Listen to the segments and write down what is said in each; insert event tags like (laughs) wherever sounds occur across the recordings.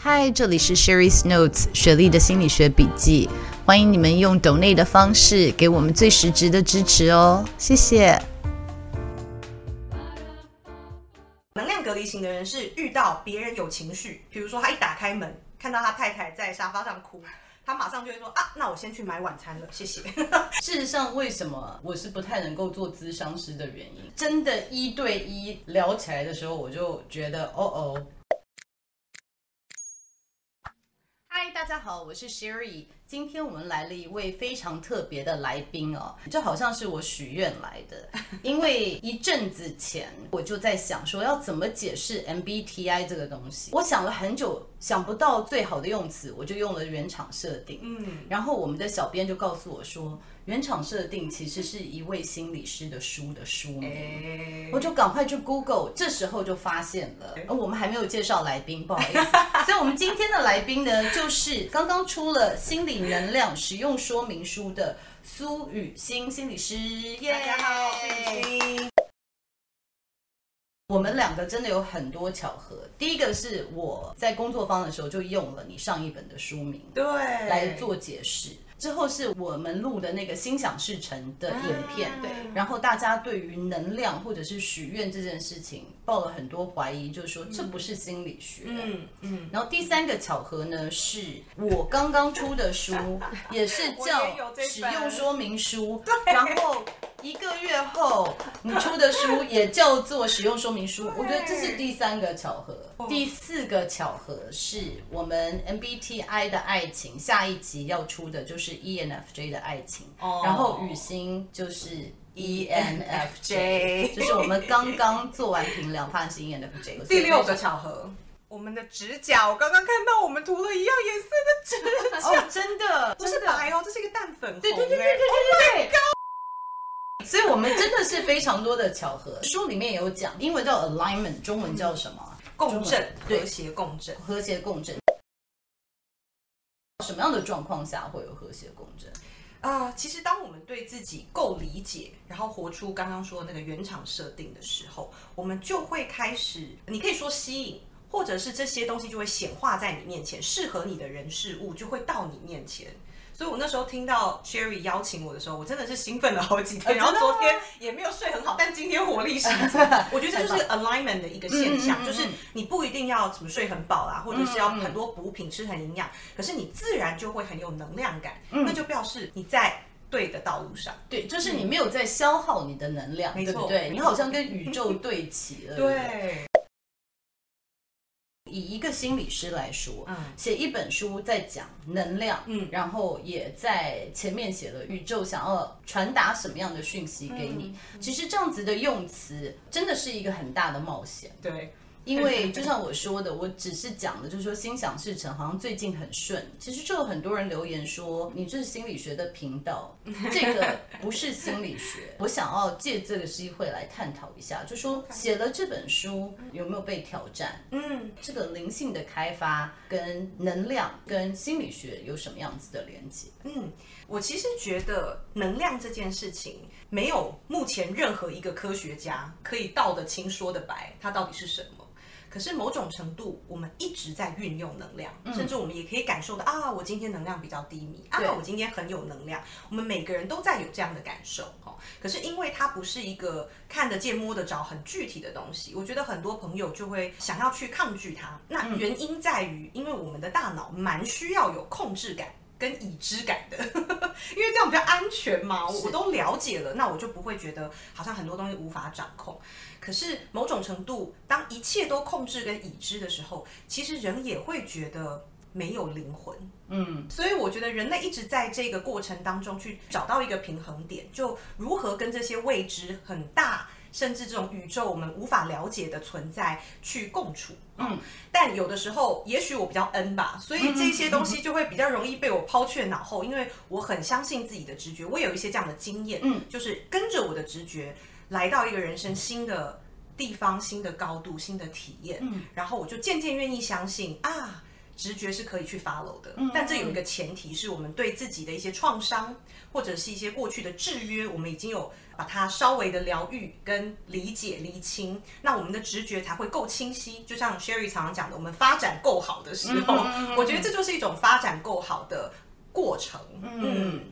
嗨，这里是 Sherry's Notes 雪莉的心理学笔记。欢迎你们用 donate 的方式给我们最实质的支持哦，谢谢。能量隔离型的人是遇到别人有情绪，比如说他一打开门看到他太太在沙发上哭，他马上就会说啊，那我先去买晚餐了，谢谢。(laughs) 事实上，为什么我是不太能够做咨商师的原因，真的一对一聊起来的时候，我就觉得哦哦。嗨，大家好，我是 Sherry。今天我们来了一位非常特别的来宾哦，就好像是我许愿来的。因为一阵子前我就在想说要怎么解释 MBTI 这个东西，我想了很久，想不到最好的用词，我就用了原厂设定。嗯，然后我们的小编就告诉我说，原厂设定其实是一位心理师的书的书名，欸、我就赶快去 Google，这时候就发现了。而我们还没有介绍来宾，不好意思。所以我们今天的来宾呢，就是刚刚出了心理能量使用说明书的苏雨欣心理师，耶、yeah！大家好，我们两个真的有很多巧合。第一个是我在工作坊的时候就用了你上一本的书名，对，来做解释。之后是我们录的那个心想事成的影片，对，然后大家对于能量或者是许愿这件事情抱了很多怀疑，就是说这不是心理学。嗯嗯。然后第三个巧合呢，是我刚刚出的书 (laughs) 也是叫使用说明书，(laughs) 然后一个月后你出的书也叫做使用说明书，我觉得这是第三个巧合。第四个巧合是我们 MBTI 的爱情下一集要出的就是。ENFJ 的爱情，oh. 然后雨欣就是 ENFJ，就是我们刚刚做完评量，发现是 ENFJ。第六个巧合，我们的指甲，我刚刚看到我们涂了一样颜色的指甲，oh, 真的不是白哦，这是一个淡粉红，对对对对对对对。Oh、所以，我们真的是非常多的巧合。(laughs) 书里面有讲，英文叫 alignment，中文叫什么？共振，和谐共振，和谐共振。什么样的状况下会有和谐共振？啊、呃，其实当我们对自己够理解，然后活出刚刚说的那个原厂设定的时候，我们就会开始，你可以说吸引，或者是这些东西就会显化在你面前，适合你的人事物就会到你面前。所以我那时候听到 Sherry 邀请我的时候，我真的是兴奋了好几天，然后昨天也没有睡很好，但今天活力十足。(laughs) 我觉得这就是 alignment 的一个现象，就是你不一定要怎么睡很饱啦，或者是要很多补品吃很营养，可是你自然就会很有能量感，那就表示你在对的道路上。对，就是你没有在消耗你的能量，对不对？你好像跟宇宙对齐了。(laughs) 对。以一个心理师来说，嗯，写一本书在讲能量，嗯，然后也在前面写了宇宙想要传达什么样的讯息给你。其实这样子的用词真的是一个很大的冒险，对。因为就像我说的，我只是讲的，就是说心想事成，好像最近很顺。其实就有很多人留言说，你这是心理学的频道，(laughs) 这个不是心理学。我想要借这个机会来探讨一下，就说写了这本书有没有被挑战？嗯，这个灵性的开发跟能量跟心理学有什么样子的连接？嗯，我其实觉得能量这件事情，没有目前任何一个科学家可以道得清说得白，它到底是什么。可是某种程度，我们一直在运用能量，嗯、甚至我们也可以感受到啊，我今天能量比较低迷啊，我今天很有能量。我们每个人都在有这样的感受，哦。可是因为它不是一个看得见、摸得着、很具体的东西，我觉得很多朋友就会想要去抗拒它。那原因在于，因为我们的大脑蛮需要有控制感跟已知感的，(laughs) 因为这样比较安全嘛。我都了解了，那我就不会觉得好像很多东西无法掌控。可是某种程度，当一切都控制跟已知的时候，其实人也会觉得没有灵魂。嗯，所以我觉得人类一直在这个过程当中去找到一个平衡点，就如何跟这些未知很大。甚至这种宇宙我们无法了解的存在去共处，嗯，但有的时候也许我比较 N 吧，所以这些东西就会比较容易被我抛却脑后，因为我很相信自己的直觉，我有一些这样的经验，嗯，就是跟着我的直觉来到一个人生新的地方、新的高度、新的体验，嗯，然后我就渐渐愿意相信啊。直觉是可以去 follow 的，但这有一个前提是我们对自己的一些创伤或者是一些过去的制约，我们已经有把它稍微的疗愈跟理解厘清，那我们的直觉才会够清晰。就像 Sherry 常常讲的，我们发展够好的时候，我觉得这就是一种发展够好的过程。嗯，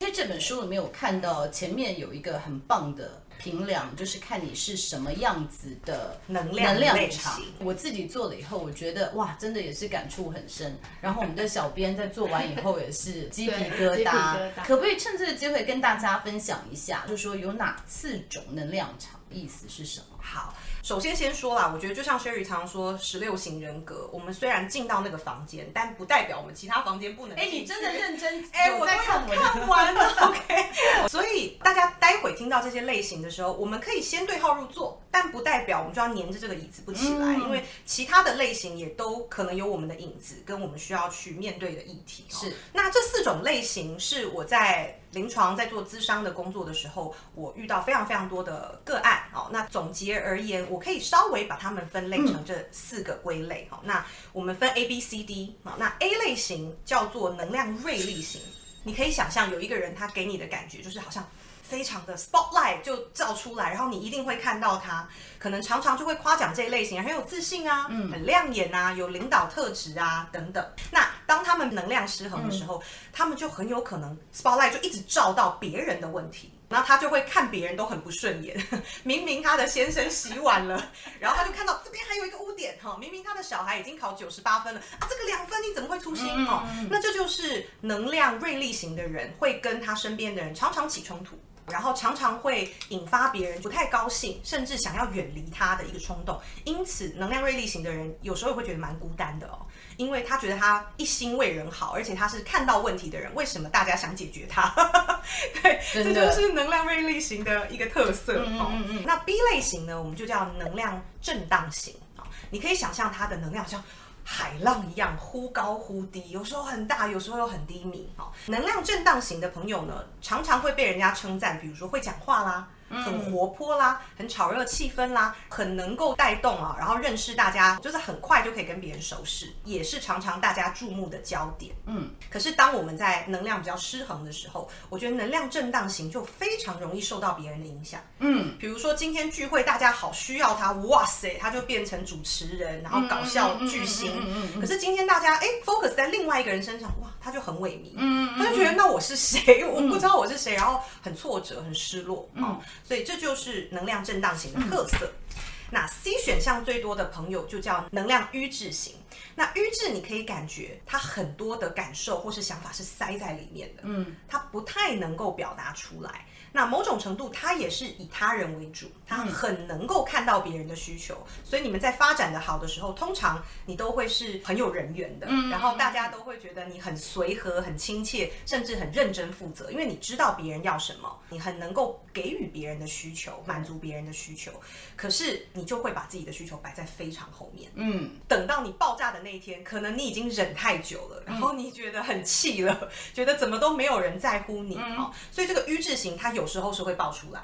其实这本书里面有看到前面有一个很棒的。评量就是看你是什么样子的能量能量场。我自己做了以后，我觉得哇，真的也是感触很深。然后我们的小编在做完以后也是鸡皮疙瘩。可不可以趁这个机会跟大家分享一下，就是说有哪四种能量场，意思是什么？好。首先先说啦，我觉得就像 Sherry 常说十六型人格，我们虽然进到那个房间，但不代表我们其他房间不能进。哎，你真的认真？哎，我在看看完了。(laughs) OK，所以大家待会听到这些类型的时候，我们可以先对号入座，但不代表我们就要黏着这个椅子不起来，嗯、因为其他的类型也都可能有我们的影子，跟我们需要去面对的议题。是，那这四种类型是我在。临床在做咨商的工作的时候，我遇到非常非常多的个案。哦，那总结而言，我可以稍微把它们分类成这四个归类。好，那我们分 A、B、C、D。好，那 A 类型叫做能量锐利型。你可以想象有一个人，他给你的感觉就是好像非常的 spotlight 就照出来，然后你一定会看到他，可能常常就会夸奖这一类型很有自信啊，很亮眼啊，有领导特质啊等等。那当他们能量失衡的时候，嗯、他们就很有可能 spotlight 就一直照到别人的问题，然后他就会看别人都很不顺眼。(laughs) 明明他的先生洗碗了，(laughs) 然后他就看到这边还有一个污点哈，明明他的小孩已经考九十八分了啊，这个两分你怎么会粗心哈？那这就是能量锐利型的人会跟他身边的人常常起冲突。然后常常会引发别人不太高兴，甚至想要远离他的一个冲动。因此，能量锐利型的人有时候也会觉得蛮孤单的哦，因为他觉得他一心为人好，而且他是看到问题的人。为什么大家想解决他？(laughs) 对，这就是能量锐利型的一个特色哦。嗯嗯嗯。那 B 类型呢，我们就叫能量震荡型啊。你可以想象他的能量像。海浪一样忽高忽低，有时候很大，有时候又很低迷。哈，能量震荡型的朋友呢，常常会被人家称赞，比如说会讲话啦。很活泼啦，很炒热气氛啦，很能够带动啊，然后认识大家，就是很快就可以跟别人熟识，也是常常大家注目的焦点。嗯，可是当我们在能量比较失衡的时候，我觉得能量震荡型就非常容易受到别人的影响。嗯，比如说今天聚会，大家好需要他，哇塞，他就变成主持人，然后搞笑巨星。可是今天大家哎，focus 在另外一个人身上，哇，他就很萎靡。嗯，他就觉得那我是谁？我不知道我是谁，然后很挫折，很失落。嗯。所以这就是能量震荡型的特色。嗯、那 C 选项最多的朋友就叫能量瘀滞型。那瘀滞，你可以感觉他很多的感受或是想法是塞在里面的，嗯，他不太能够表达出来。那某种程度，他也是以他人为主，他很能够看到别人的需求，所以你们在发展的好的时候，通常你都会是很有人缘的，然后大家都会觉得你很随和、很亲切，甚至很认真负责，因为你知道别人要什么，你很能够给予别人的需求，满足别人的需求。可是你就会把自己的需求摆在非常后面，嗯，等到你爆炸的那一天，可能你已经忍太久了，然后你觉得很气了，觉得怎么都没有人在乎你啊，所以这个瘀滞型它有。有时候是会爆出来，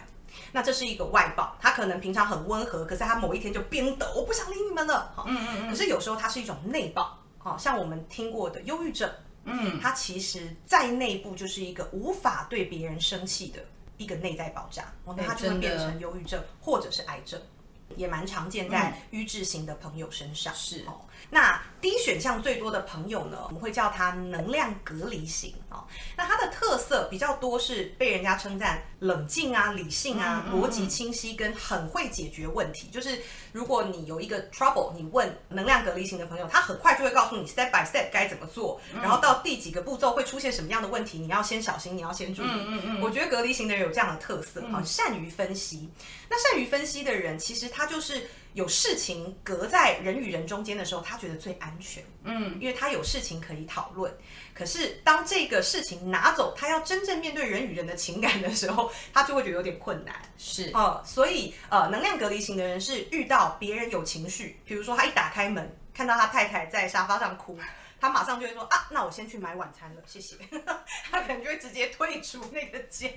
那这是一个外爆，他可能平常很温和，可是他某一天就冰抖我不想理你们了。嗯嗯嗯。可是有时候它是一种内爆，好像我们听过的忧郁症，嗯，它其实在内部就是一个无法对别人生气的一个内在爆炸，那它就会变成忧郁症或者是癌症，也蛮常见在瘀滞型的朋友身上。是哦。那 D 选项最多的朋友呢，我们会叫他能量隔离型哦。那它的特色比较多是被人家称赞冷静啊、理性啊、逻辑清晰跟很会解决问题。就是如果你有一个 trouble，你问能量隔离型的朋友，他很快就会告诉你 step by step 该怎么做，然后到第几个步骤会出现什么样的问题，你要先小心，你要先注意。嗯嗯。我觉得隔离型的人有这样的特色很，善于分析。那善于分析的人，其实他就是有事情隔在人与人中间的时候，他觉得最安全。嗯，因为他有事情可以讨论。可是当这个事情拿走，他要真正面对人与人的情感的时候，他就会觉得有点困难。是啊、呃，所以呃，能量隔离型的人是遇到别人有情绪，比如说他一打开门，看到他太太在沙发上哭。他马上就会说啊，那我先去买晚餐了，谢谢。(laughs) 他可能就会直接退出那个家。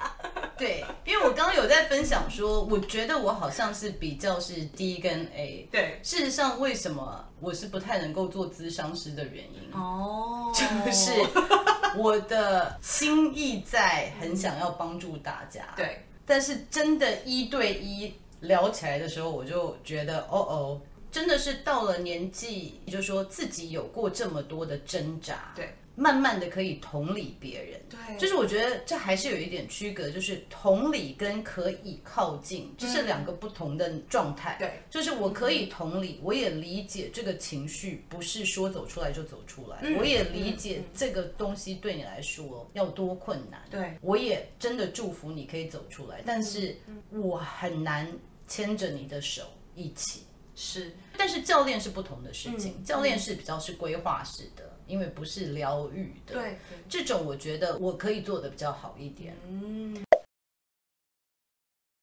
对，因为我刚刚有在分享说，我觉得我好像是比较是 D 跟 A。对，事实上为什么我是不太能够做咨商师的原因哦，就是我的心意在很想要帮助大家。对，但是真的一对一聊起来的时候，我就觉得哦哦。真的是到了年纪，就是说自己有过这么多的挣扎，对，慢慢的可以同理别人，对，就是我觉得这还是有一点区隔，就是同理跟可以靠近，这是两个不同的状态，对，就是我可以同理，我也理解这个情绪不是说走出来就走出来，嗯，我也理解这个东西对你来说要多困难，对，我也真的祝福你可以走出来，但是我很难牵着你的手一起。是，但是教练是不同的事情，嗯、教练是比较是规划式的，嗯、因为不是疗愈的。对，这种我觉得我可以做的比较好一点。嗯，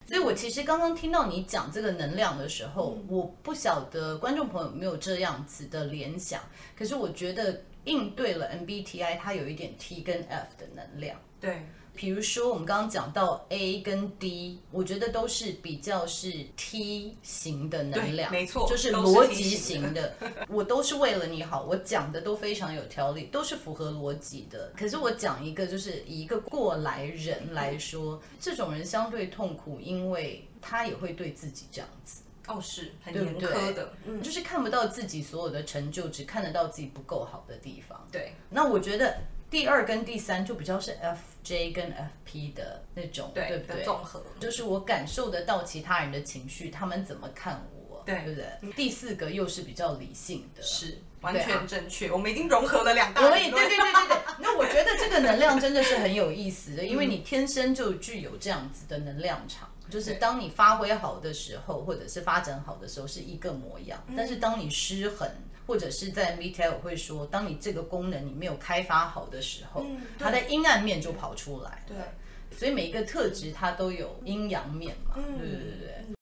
所以我其实刚刚听到你讲这个能量的时候，嗯、我不晓得观众朋友有没有这样子的联想，可是我觉得应对了 MBTI，它有一点 T 跟 F 的能量。对。比如说，我们刚刚讲到 A 跟 D，我觉得都是比较是 T 型的能量，没错，就是逻辑型的。(laughs) 我都是为了你好，我讲的都非常有条理，都是符合逻辑的。可是我讲一个，就是以一个过来人来说，这种人相对痛苦，因为他也会对自己这样子。哦，是很严苛的，嗯，就是看不到自己所有的成就，只看得到自己不够好的地方。对，那我觉得。第二跟第三就比较是 FJ 跟 FP 的那种，对，对不对？综合，就是我感受得到其他人的情绪，他们怎么看我，对，对不对？第四个又是比较理性的，是完全正确。我们已经融合了两大，对对对对对。(laughs) 那我觉得这个能量真的是很有意思的，因为你天生就具有这样子的能量场，就是当你发挥好的时候，或者是发展好的时候是一个模样，但是当你失衡。或者是在我会说，当你这个功能你没有开发好的时候，嗯、它的阴暗面就跑出来。对，所以每一个特质它都有阴阳面嘛。嗯、对对对。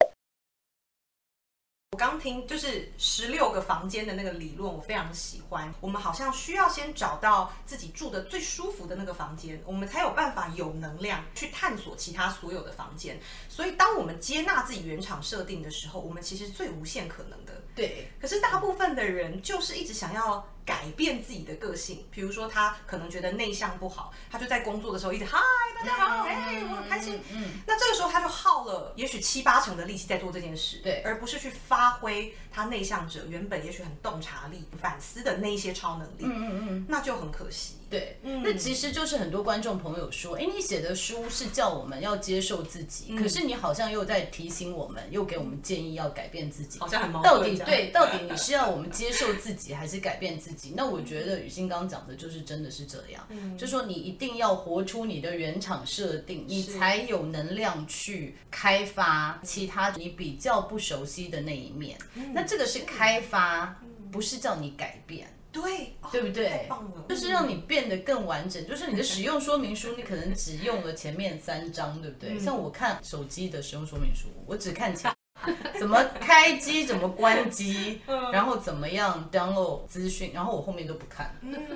我刚听就是十六个房间的那个理论，我非常喜欢。我们好像需要先找到自己住的最舒服的那个房间，我们才有办法有能量去探索其他所有的房间。所以，当我们接纳自己原厂设定的时候，我们其实最无限可能的。对。可是大部分的人就是一直想要。改变自己的个性，比如说他可能觉得内向不好，他就在工作的时候一直嗨，大家好，哎，我很开心。嗯，那这个时候他就耗了也许七八成的力气在做这件事，对，而不是去发挥他内向者原本也许很洞察力、反思的那一些超能力。嗯嗯嗯，那就很可惜。对，嗯，那其实就是很多观众朋友说，哎，你写的书是叫我们要接受自己，可是你好像又在提醒我们，又给我们建议要改变自己，好像很矛盾。到底对，到底你是要我们接受自己，还是改变自己？那我觉得雨欣刚讲的就是真的是这样，嗯，就说你一定要活出你的原厂设定，你才有能量去开发其他你比较不熟悉的那一面。那这个是开发，不是叫你改变。对，对不对？太棒了，就是让你变得更完整。就是你的使用说明书，你可能只用了前面三章，对不对？像我看手机的使用说明书，我只看前。(laughs) 怎么开机，怎么关机，然后怎么样 download 资讯，然后我后面都不看。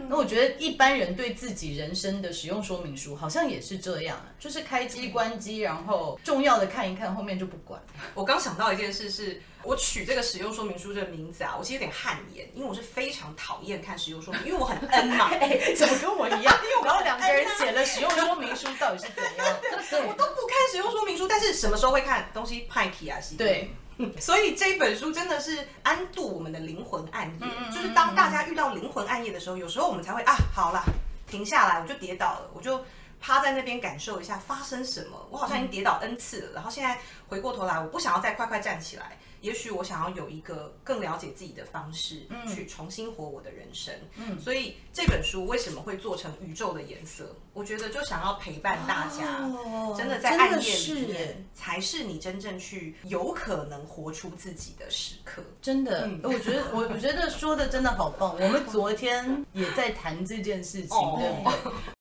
那我觉得一般人对自己人生的使用说明书好像也是这样，就是开机关机，然后重要的看一看，后面就不管。我刚想到一件事是，是我取这个使用说明书这个名字啊，我其实有点汗颜，因为我是非常讨厌看使用说明，因为我很 (laughs) N 嘛，哎，怎么跟我一样？(laughs) 因为我们两个人写了使用说明书，到底是怎样？(laughs) 我都不看使用说明书，但是什么时候会看东西派题啊？是。对。所以这本书真的是安度我们的灵魂暗夜，就是当大家遇到灵魂暗夜的时候，有时候我们才会啊，好了，停下来，我就跌倒了，我就趴在那边感受一下发生什么。我好像已经跌倒 N 次了，然后现在回过头来，我不想要再快快站起来，也许我想要有一个更了解自己的方式，嗯、去重新活我的人生。嗯，所以这本书为什么会做成宇宙的颜色？我觉得就想要陪伴大家，哦、真的在暗夜里面才是你真正去有可能活出自己的时刻。真的，嗯、我觉得我我觉得说的真的好棒。我们昨天也在谈这件事情，(laughs) 哦、对不对？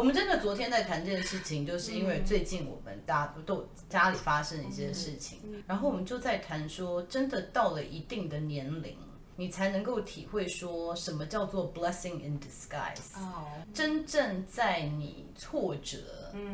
我们真的昨天在谈这件事情，就是因为最近我们大家都家里发生一些事情，然后我们就在谈说，真的到了一定的年龄。你才能够体会说什么叫做 blessing in disguise。哦，真正在你挫折、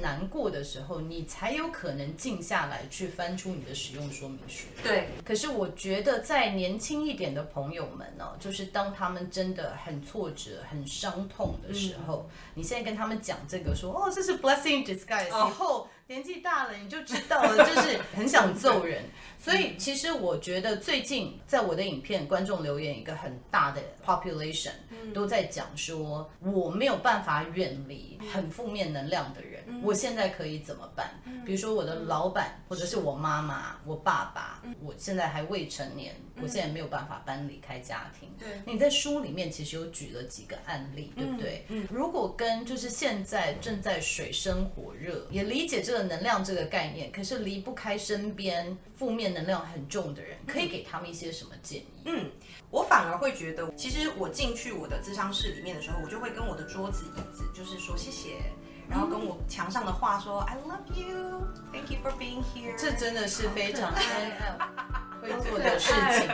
难过的时候，你才有可能静下来去翻出你的使用说明书。对。可是我觉得在年轻一点的朋友们呢，就是当他们真的很挫折、很伤痛的时候，你现在跟他们讲这个说，哦，这是 blessing in disguise，以后。年纪大了，你就知道了，就是 (laughs) 很想揍人。所以其实我觉得最近在我的影片，观众留言一个很大的 population 都在讲说，我没有办法远离很负面能量的人，我现在可以怎么办？比如说我的老板，或者是我妈妈、我爸爸，我现在还未成年，我现在没有办法搬离开家庭。对，你在书里面其实有举了几个案例，对不对？嗯，如果跟就是现在正在水深火热，也理解这个。能量这个概念，可是离不开身边负面能量很重的人，可以给他们一些什么建议？嗯，我反而会觉得，其实我进去我的智商室里面的时候，我就会跟我的桌子椅子，就是说谢谢，然后跟我墙上的话说、嗯、I love you, thank you for being here。这真的是非常 (laughs) 会做的事情。